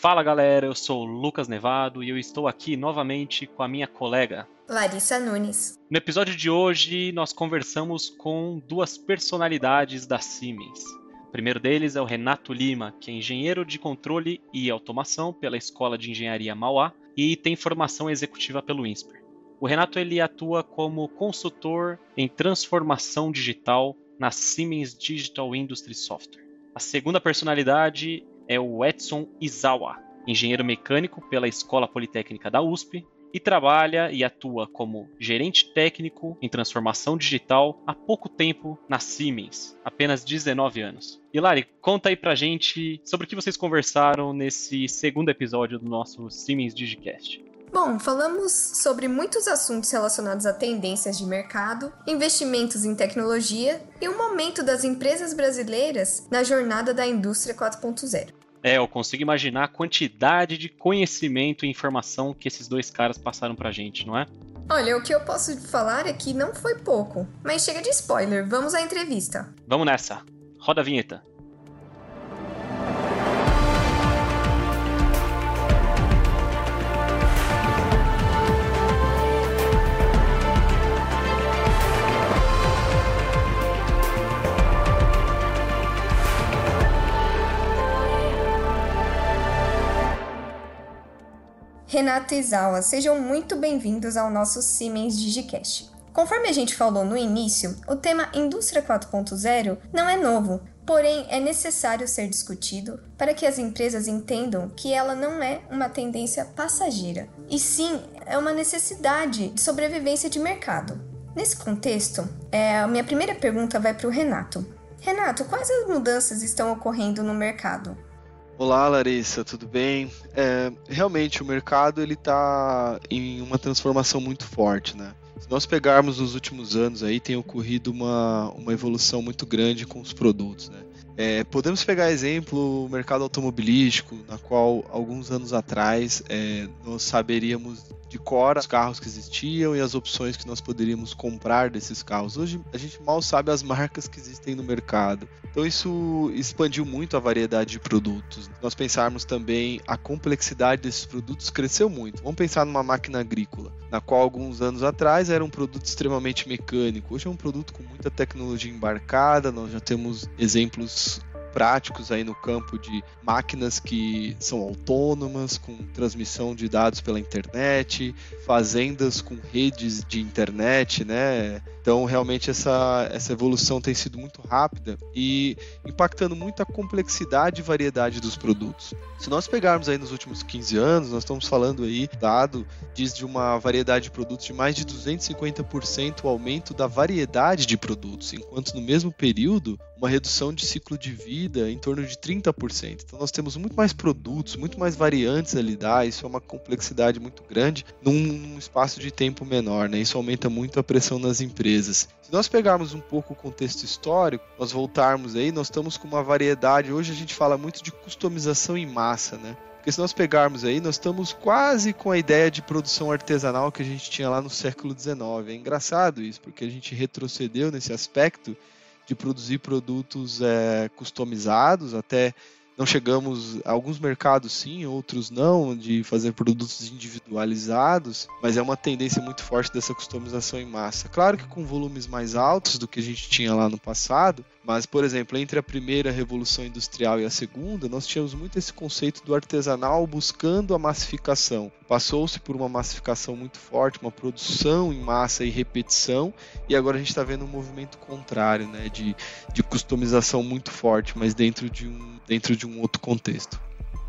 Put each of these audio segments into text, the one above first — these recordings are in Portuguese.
Fala galera, eu sou o Lucas Nevado e eu estou aqui novamente com a minha colega Larissa Nunes. No episódio de hoje, nós conversamos com duas personalidades da Siemens. O primeiro deles é o Renato Lima, que é engenheiro de controle e automação pela Escola de Engenharia Mauá e tem formação executiva pelo INSPER. O Renato ele atua como consultor em transformação digital na Siemens Digital Industry Software. A segunda personalidade é o Edson Izawa, engenheiro mecânico pela Escola Politécnica da USP e trabalha e atua como gerente técnico em transformação digital há pouco tempo na Siemens, apenas 19 anos. E Lari, conta aí pra gente sobre o que vocês conversaram nesse segundo episódio do nosso Siemens Digicast. Bom, falamos sobre muitos assuntos relacionados a tendências de mercado, investimentos em tecnologia e o momento das empresas brasileiras na jornada da indústria 4.0. É, eu consigo imaginar a quantidade de conhecimento e informação que esses dois caras passaram pra gente, não é? Olha, o que eu posso falar é que não foi pouco, mas chega de spoiler, vamos à entrevista. Vamos nessa. Roda a vinheta. Renata e Zawa, sejam muito bem-vindos ao nosso Siemens Digicast. Conforme a gente falou no início, o tema Indústria 4.0 não é novo, porém é necessário ser discutido para que as empresas entendam que ela não é uma tendência passageira, e sim é uma necessidade de sobrevivência de mercado. Nesse contexto, é, minha primeira pergunta vai para o Renato. Renato, quais as mudanças estão ocorrendo no mercado? Olá, Larissa, tudo bem? É, realmente, o mercado ele está em uma transformação muito forte, né? Se nós pegarmos nos últimos anos aí, tem ocorrido uma, uma evolução muito grande com os produtos, né? É, podemos pegar exemplo o mercado automobilístico, na qual alguns anos atrás é, nós saberíamos de cor os carros que existiam e as opções que nós poderíamos comprar desses carros. Hoje a gente mal sabe as marcas que existem no mercado. Então isso expandiu muito a variedade de produtos. Nós pensarmos também a complexidade desses produtos cresceu muito. Vamos pensar numa máquina agrícola, na qual alguns anos atrás era um produto extremamente mecânico. Hoje é um produto com muita tecnologia embarcada. Nós já temos exemplos práticos aí no campo de máquinas que são autônomas, com transmissão de dados pela internet, fazendas com redes de internet, né? Então, realmente, essa, essa evolução tem sido muito rápida e impactando muito a complexidade e variedade dos produtos. Se nós pegarmos aí nos últimos 15 anos, nós estamos falando aí, dado, diz de uma variedade de produtos de mais de 250% o aumento da variedade de produtos, enquanto no mesmo período, uma redução de ciclo de vida em torno de 30%. Então, nós temos muito mais produtos, muito mais variantes a lidar, isso é uma complexidade muito grande num, espaço de tempo menor, né? Isso aumenta muito a pressão nas empresas. Se nós pegarmos um pouco o contexto histórico, nós voltarmos aí, nós estamos com uma variedade. Hoje a gente fala muito de customização em massa, né? Porque se nós pegarmos aí, nós estamos quase com a ideia de produção artesanal que a gente tinha lá no século XIX. É engraçado isso, porque a gente retrocedeu nesse aspecto de produzir produtos é, customizados, até não chegamos a alguns mercados sim, outros não, de fazer produtos individualizados, mas é uma tendência muito forte dessa customização em massa. Claro que com volumes mais altos do que a gente tinha lá no passado, mas, por exemplo, entre a primeira revolução industrial e a segunda, nós tínhamos muito esse conceito do artesanal buscando a massificação. Passou-se por uma massificação muito forte, uma produção em massa e repetição, e agora a gente está vendo um movimento contrário, né, de, de customização muito forte, mas dentro de um, dentro de um outro contexto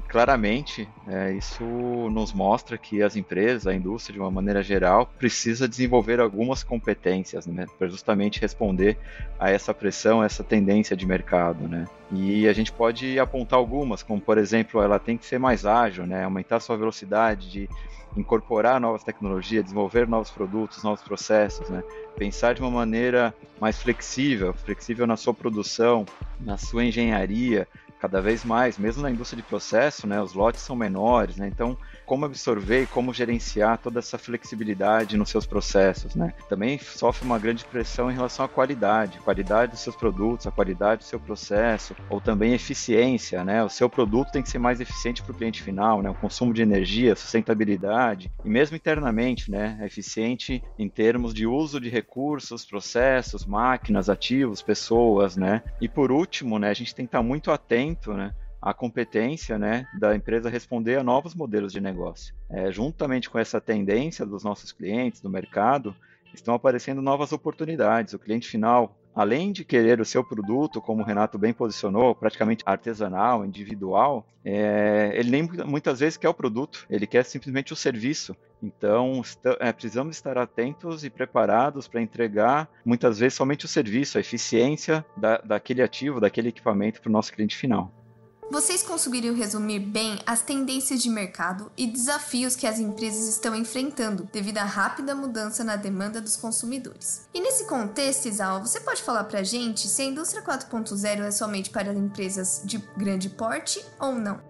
claramente, é, isso nos mostra que as empresas, a indústria de uma maneira geral, precisa desenvolver algumas competências, né, para justamente responder a essa pressão, a essa tendência de mercado, né. E a gente pode apontar algumas, como por exemplo, ela tem que ser mais ágil, né, aumentar sua velocidade de incorporar novas tecnologias, desenvolver novos produtos, novos processos, né? Pensar de uma maneira mais flexível, flexível na sua produção, na sua engenharia, cada vez mais, mesmo na indústria de processo, né, os lotes são menores, né, então como absorver e como gerenciar toda essa flexibilidade nos seus processos, né? Também sofre uma grande pressão em relação à qualidade, qualidade dos seus produtos, a qualidade do seu processo, ou também eficiência, né? O seu produto tem que ser mais eficiente para o cliente final, né? O consumo de energia, sustentabilidade e mesmo internamente, né? É eficiente em termos de uso de recursos, processos, máquinas, ativos, pessoas, né? E por último, né? A gente tem que estar muito atento, né? a competência né, da empresa responder a novos modelos de negócio. É, juntamente com essa tendência dos nossos clientes, do mercado, estão aparecendo novas oportunidades. O cliente final, além de querer o seu produto, como o Renato bem posicionou, praticamente artesanal, individual, é, ele nem muitas vezes quer o produto, ele quer simplesmente o serviço. Então, é, precisamos estar atentos e preparados para entregar, muitas vezes, somente o serviço, a eficiência da, daquele ativo, daquele equipamento para o nosso cliente final. Vocês conseguiriam resumir bem as tendências de mercado e desafios que as empresas estão enfrentando devido à rápida mudança na demanda dos consumidores. E nesse contexto, Isal, você pode falar pra gente se a indústria 4.0 é somente para empresas de grande porte ou não?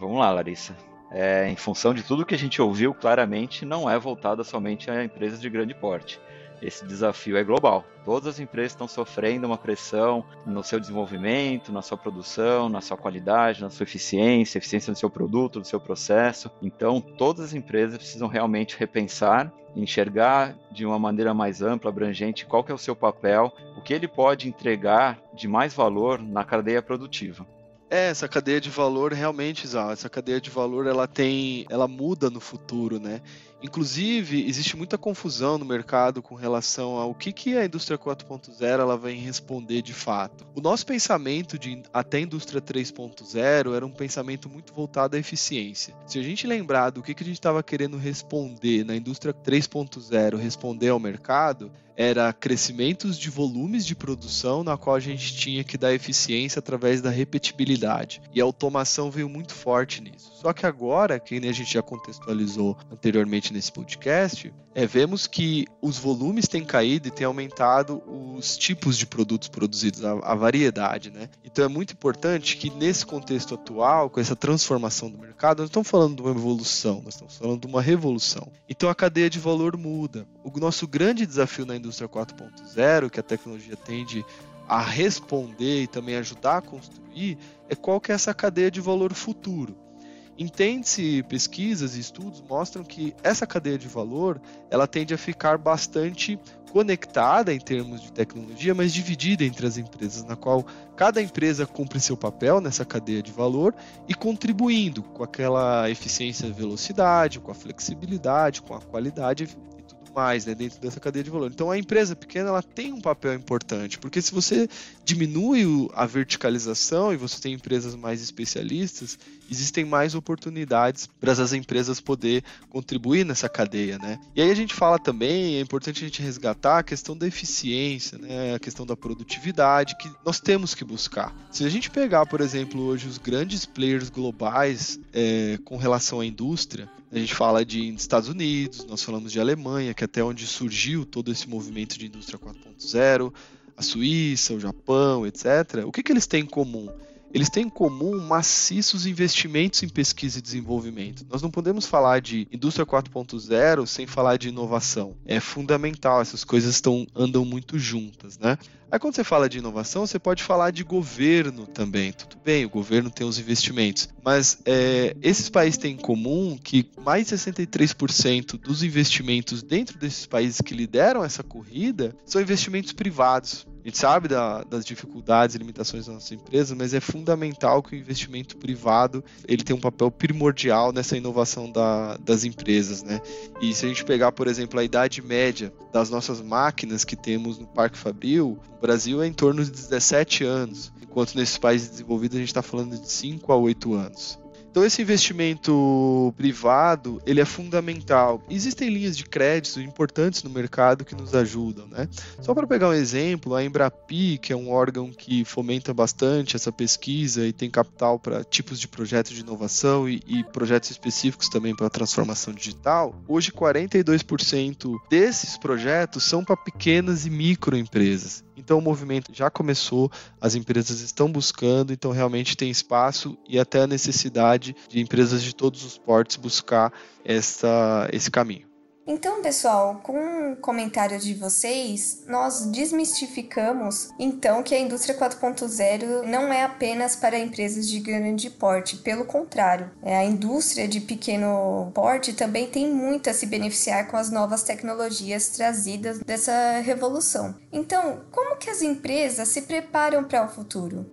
Vamos lá, Larissa. É, em função de tudo que a gente ouviu, claramente não é voltada somente a empresas de grande porte esse desafio é global. Todas as empresas estão sofrendo uma pressão no seu desenvolvimento, na sua produção, na sua qualidade, na sua eficiência, eficiência do seu produto, do seu processo. Então, todas as empresas precisam realmente repensar, enxergar de uma maneira mais ampla, abrangente, qual que é o seu papel, o que ele pode entregar de mais valor na cadeia produtiva. É, essa cadeia de valor realmente, essa cadeia de valor ela tem, ela muda no futuro, né? Inclusive, existe muita confusão no mercado com relação ao que, que a indústria 4.0 ela vai responder de fato. O nosso pensamento de até a indústria 3.0 era um pensamento muito voltado à eficiência. Se a gente lembrar do que, que a gente estava querendo responder na indústria 3.0, responder ao mercado, era crescimentos de volumes de produção na qual a gente tinha que dar eficiência através da repetibilidade. E a automação veio muito forte nisso. Só que agora, que a gente já contextualizou anteriormente nesse podcast, é, vemos que os volumes têm caído e têm aumentado os tipos de produtos produzidos, a, a variedade, né? Então é muito importante que nesse contexto atual, com essa transformação do mercado, nós estamos falando de uma evolução, nós estamos falando de uma revolução. Então a cadeia de valor muda. O nosso grande desafio na indústria 4.0, que a tecnologia tende a responder e também ajudar a construir, é qual que é essa cadeia de valor futuro. Entende-se, pesquisas e estudos mostram que essa cadeia de valor ela tende a ficar bastante conectada em termos de tecnologia, mas dividida entre as empresas, na qual cada empresa cumpre seu papel nessa cadeia de valor e contribuindo com aquela eficiência e velocidade, com a flexibilidade, com a qualidade mais né, dentro dessa cadeia de valor. Então a empresa pequena ela tem um papel importante, porque se você diminui a verticalização e você tem empresas mais especialistas, existem mais oportunidades para essas empresas poder contribuir nessa cadeia, né? E aí a gente fala também, é importante a gente resgatar a questão da eficiência, né? A questão da produtividade que nós temos que buscar. Se a gente pegar, por exemplo, hoje os grandes players globais é, com relação à indústria, a gente fala de Estados Unidos, nós falamos de Alemanha, que é até onde surgiu todo esse movimento de indústria 4.0, a Suíça, o Japão, etc. O que, que eles têm em comum? Eles têm em comum maciços investimentos em pesquisa e desenvolvimento. Nós não podemos falar de indústria 4.0 sem falar de inovação. É fundamental, essas coisas estão, andam muito juntas, né? Aí quando você fala de inovação, você pode falar de governo também. Tudo bem, o governo tem os investimentos, mas é, esses países têm em comum que mais de 63% dos investimentos dentro desses países que lideram essa corrida são investimentos privados. A gente sabe da, das dificuldades e limitações das nossas empresas, mas é fundamental que o investimento privado ele tenha um papel primordial nessa inovação da, das empresas, né? E se a gente pegar, por exemplo, a idade média das nossas máquinas que temos no Parque Fabril, Brasil é em torno de 17 anos, enquanto nesses países desenvolvidos a gente está falando de 5 a 8 anos. Então esse investimento privado, ele é fundamental. Existem linhas de crédito importantes no mercado que nos ajudam, né? Só para pegar um exemplo, a Embrapi, que é um órgão que fomenta bastante essa pesquisa e tem capital para tipos de projetos de inovação e, e projetos específicos também para transformação digital, hoje 42% desses projetos são para pequenas e microempresas. Então o movimento já começou, as empresas estão buscando, então realmente tem espaço e até a necessidade de empresas de todos os portes buscar essa, esse caminho. Então, pessoal, com o comentário de vocês, nós desmistificamos então que a indústria 4.0 não é apenas para empresas de grande porte, pelo contrário, é, a indústria de pequeno porte também tem muito a se beneficiar com as novas tecnologias trazidas dessa revolução. Então, como que as empresas se preparam para o futuro?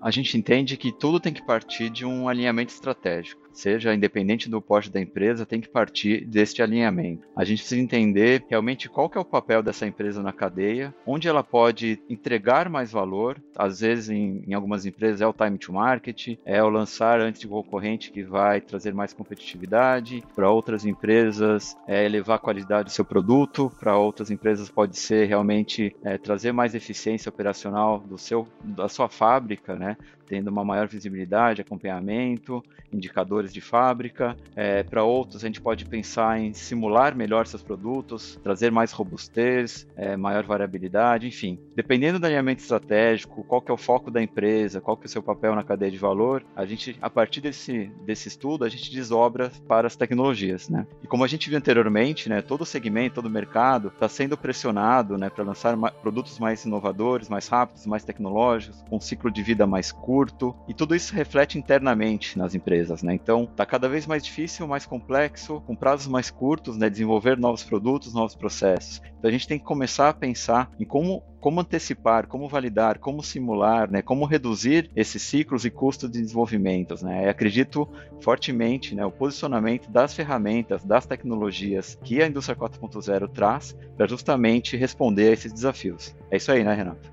A gente entende que tudo tem que partir de um alinhamento estratégico seja independente do porte da empresa, tem que partir deste alinhamento. A gente precisa entender realmente qual que é o papel dessa empresa na cadeia, onde ela pode entregar mais valor. Às vezes, em, em algumas empresas, é o time to market, é o lançar antes de concorrente que vai trazer mais competitividade. Para outras empresas, é elevar a qualidade do seu produto. Para outras empresas, pode ser realmente é, trazer mais eficiência operacional do seu, da sua fábrica, né? Tendo uma maior visibilidade, acompanhamento, indicadores de fábrica. É, Para outros, a gente pode pensar em simular melhor seus produtos, trazer mais robustez, é, maior variabilidade, enfim. Dependendo do alinhamento estratégico, qual que é o foco da empresa, qual que é o seu papel na cadeia de valor, a gente, a partir desse, desse estudo, a gente desobra para as tecnologias, né? E como a gente viu anteriormente, né, todo segmento, todo mercado está sendo pressionado, né, para lançar produtos mais inovadores, mais rápidos, mais tecnológicos, com um ciclo de vida mais curto, curto, e tudo isso reflete internamente nas empresas, né? Então, está cada vez mais difícil, mais complexo, com prazos mais curtos, né? Desenvolver novos produtos, novos processos. Então, a gente tem que começar a pensar em como como antecipar, como validar, como simular, né, como reduzir esses ciclos e custos de desenvolvimento. Né? Eu acredito fortemente né, o posicionamento das ferramentas, das tecnologias que a indústria 4.0 traz para justamente responder a esses desafios. É isso aí, né, Renato?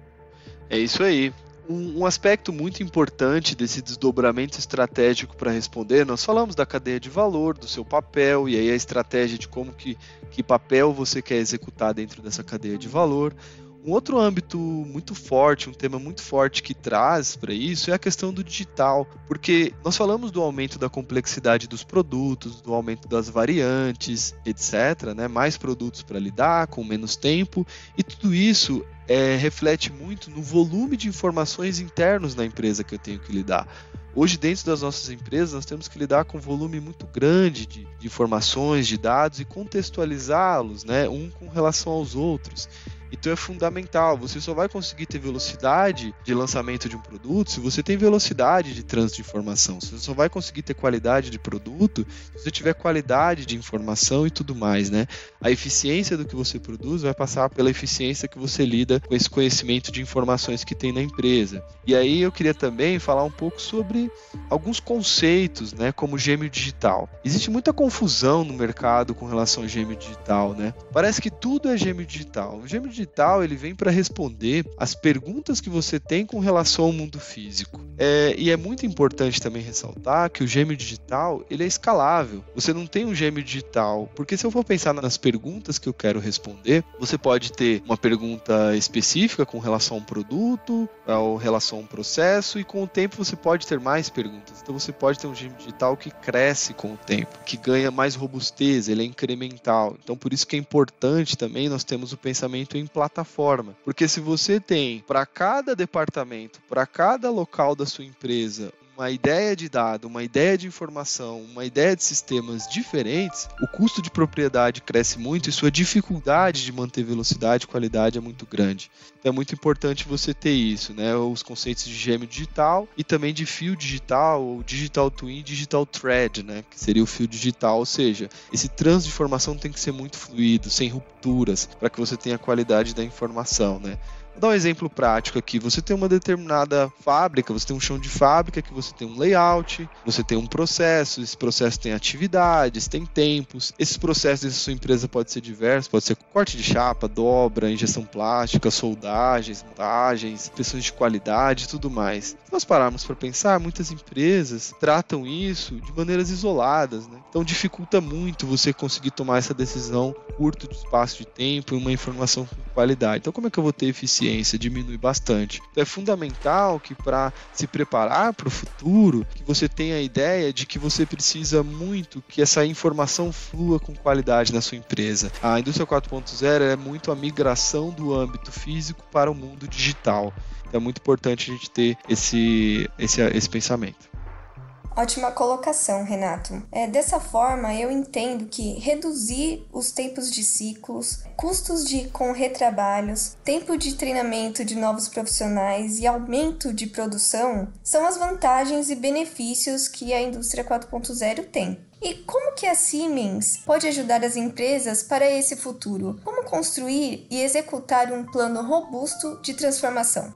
É isso aí um, aspecto muito importante desse desdobramento estratégico para responder, nós falamos da cadeia de valor, do seu papel, e aí a estratégia de como que, que papel você quer executar dentro dessa cadeia de valor. Um outro âmbito muito forte, um tema muito forte que traz para isso é a questão do digital, porque nós falamos do aumento da complexidade dos produtos, do aumento das variantes, etc., né? mais produtos para lidar, com menos tempo, e tudo isso é, reflete muito no volume de informações internos na empresa que eu tenho que lidar. Hoje, dentro das nossas empresas, nós temos que lidar com um volume muito grande de, de informações, de dados e contextualizá-los, né, um com relação aos outros. Então é fundamental. Você só vai conseguir ter velocidade de lançamento de um produto se você tem velocidade de trânsito de informação. Você só vai conseguir ter qualidade de produto se você tiver qualidade de informação e tudo mais, né? A eficiência do que você produz vai passar pela eficiência que você lida com esse conhecimento de informações que tem na empresa. E aí eu queria também falar um pouco sobre alguns conceitos, né, como gêmeo digital. Existe muita confusão no mercado com relação ao gêmeo digital, né? Parece que tudo é gêmeo digital. O gêmeo digital digital ele vem para responder as perguntas que você tem com relação ao mundo físico. É, e é muito importante também ressaltar que o gêmeo digital ele é escalável. Você não tem um gêmeo digital, porque se eu for pensar nas perguntas que eu quero responder, você pode ter uma pergunta específica com relação a um produto, ou relação a um processo, e com o tempo você pode ter mais perguntas. Então você pode ter um gêmeo digital que cresce com o tempo, que ganha mais robustez, ele é incremental. Então por isso que é importante também nós temos o pensamento em plataforma. Porque se você tem para cada departamento, para cada local da sua empresa, uma ideia de dado, uma ideia de informação, uma ideia de sistemas diferentes, o custo de propriedade cresce muito e sua dificuldade de manter velocidade e qualidade é muito grande. Então é muito importante você ter isso, né? Os conceitos de gêmeo digital e também de fio digital, ou digital twin, digital thread, né? Que seria o fio digital, ou seja, esse trânsito de informação tem que ser muito fluido, sem rupturas, para que você tenha a qualidade da informação, né? Vou dar um exemplo prático aqui. Você tem uma determinada fábrica, você tem um chão de fábrica que você tem um layout, você tem um processo, esse processo tem atividades, tem tempos. Esses processos da sua empresa pode ser diversos, pode ser corte de chapa, dobra, injeção plástica, soldagens, montagens, pressões de qualidade e tudo mais. Se nós pararmos para pensar, muitas empresas tratam isso de maneiras isoladas, né? Então dificulta muito você conseguir tomar essa decisão curto de espaço de tempo e uma informação com qualidade. Então como é que eu vou ter eficiência diminui bastante. Então é fundamental que para se preparar para o futuro, que você tenha a ideia de que você precisa muito que essa informação flua com qualidade na sua empresa. A indústria 4.0 é muito a migração do âmbito físico para o mundo digital. Então é muito importante a gente ter esse, esse, esse pensamento. Ótima colocação, Renato. É, dessa forma, eu entendo que reduzir os tempos de ciclos, custos de com retrabalhos, tempo de treinamento de novos profissionais e aumento de produção são as vantagens e benefícios que a indústria 4.0 tem. E como que a Siemens pode ajudar as empresas para esse futuro? Como construir e executar um plano robusto de transformação?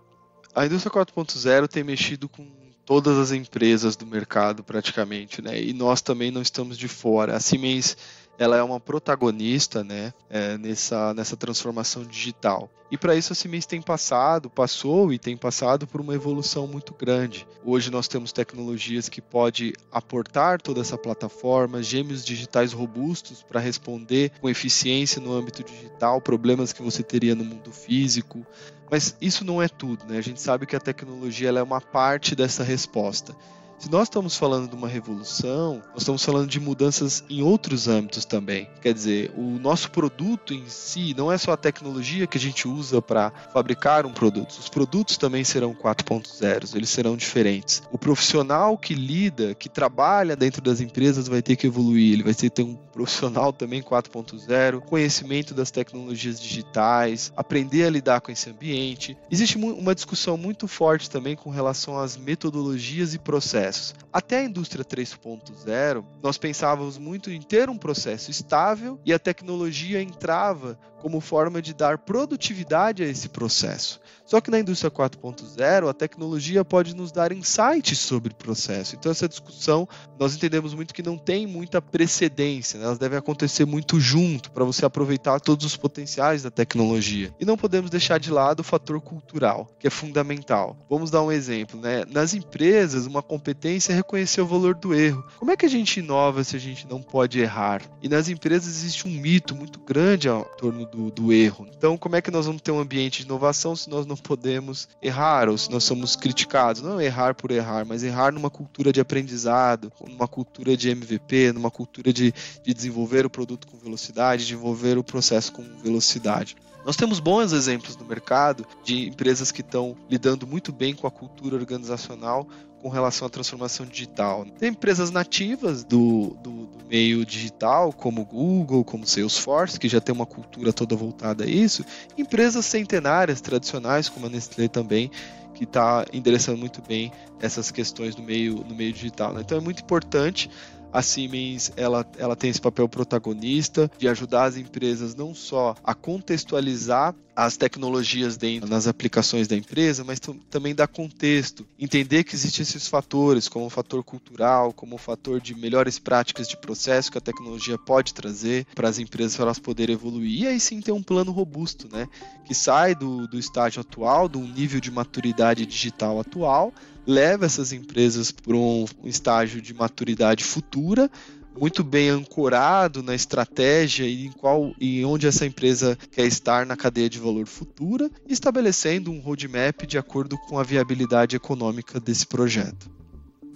A indústria 4.0 tem mexido com todas as empresas do mercado praticamente, né? E nós também não estamos de fora. A Siemens ela é uma protagonista né, é, nessa, nessa transformação digital. E para isso a Siemens tem passado, passou e tem passado por uma evolução muito grande. Hoje nós temos tecnologias que podem aportar toda essa plataforma, gêmeos digitais robustos para responder com eficiência no âmbito digital, problemas que você teria no mundo físico. Mas isso não é tudo, né? A gente sabe que a tecnologia é uma parte dessa resposta. Se nós estamos falando de uma revolução, nós estamos falando de mudanças em outros âmbitos também. Quer dizer, o nosso produto em si não é só a tecnologia que a gente usa para fabricar um produto. Os produtos também serão 4.0, eles serão diferentes. O profissional que lida, que trabalha dentro das empresas vai ter que evoluir, ele vai ter que ter um profissional também 4.0, conhecimento das tecnologias digitais, aprender a lidar com esse ambiente. Existe uma discussão muito forte também com relação às metodologias e processos processos. Até a indústria 3.0, nós pensávamos muito em ter um processo estável e a tecnologia entrava como forma de dar produtividade a esse processo. Só que na indústria 4.0, a tecnologia pode nos dar insights sobre o processo. Então, essa discussão, nós entendemos muito que não tem muita precedência, né? elas devem acontecer muito junto para você aproveitar todos os potenciais da tecnologia. E não podemos deixar de lado o fator cultural, que é fundamental. Vamos dar um exemplo. Né? Nas empresas, uma competência é reconhecer o valor do erro. Como é que a gente inova se a gente não pode errar? E nas empresas existe um mito muito grande em torno do, do erro. Então, como é que nós vamos ter um ambiente de inovação se nós não podemos errar ou se nós somos criticados? Não errar por errar, mas errar numa cultura de aprendizado, numa cultura de MVP, numa cultura de, de desenvolver o produto com velocidade, desenvolver o processo com velocidade. Nós temos bons exemplos no mercado de empresas que estão lidando muito bem com a cultura organizacional com relação à transformação digital. Tem empresas nativas do, do, do, meio digital, como Google, como Salesforce, que já tem uma cultura toda voltada a isso. Empresas centenárias, tradicionais, como a Nestlé também, que está endereçando muito bem essas questões no meio, no meio digital. Né? Então é muito importante a Siemens ela, ela tem esse papel protagonista de ajudar as empresas não só a contextualizar as tecnologias dentro nas aplicações da empresa, mas também dar contexto, entender que existem esses fatores, como o fator cultural, como o fator de melhores práticas de processo que a tecnologia pode trazer para as empresas para elas poderem evoluir. E aí sim ter um plano robusto, né, que sai do, do estágio atual, do nível de maturidade digital atual, leva essas empresas para um estágio de maturidade futura, muito bem ancorado na estratégia e em qual e onde essa empresa quer estar na cadeia de valor futura, estabelecendo um roadmap de acordo com a viabilidade econômica desse projeto.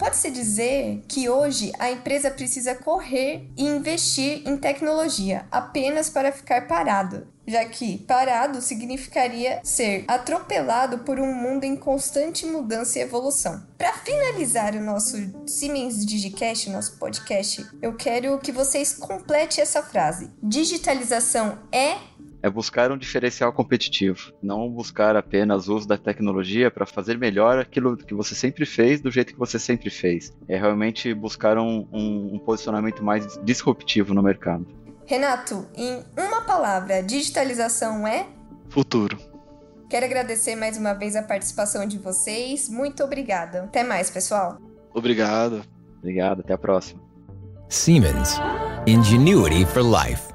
Pode-se dizer que hoje a empresa precisa correr e investir em tecnologia apenas para ficar parado, já que parado significaria ser atropelado por um mundo em constante mudança e evolução. Para finalizar o nosso Siemens Digicast, nosso podcast, eu quero que vocês complete essa frase. Digitalização é é buscar um diferencial competitivo, não buscar apenas o uso da tecnologia para fazer melhor aquilo que você sempre fez do jeito que você sempre fez. É realmente buscar um, um, um posicionamento mais disruptivo no mercado. Renato, em uma palavra, digitalização é? Futuro. Quero agradecer mais uma vez a participação de vocês. Muito obrigada. Até mais, pessoal. Obrigado. Obrigado, até a próxima. Siemens. Ingenuity for Life.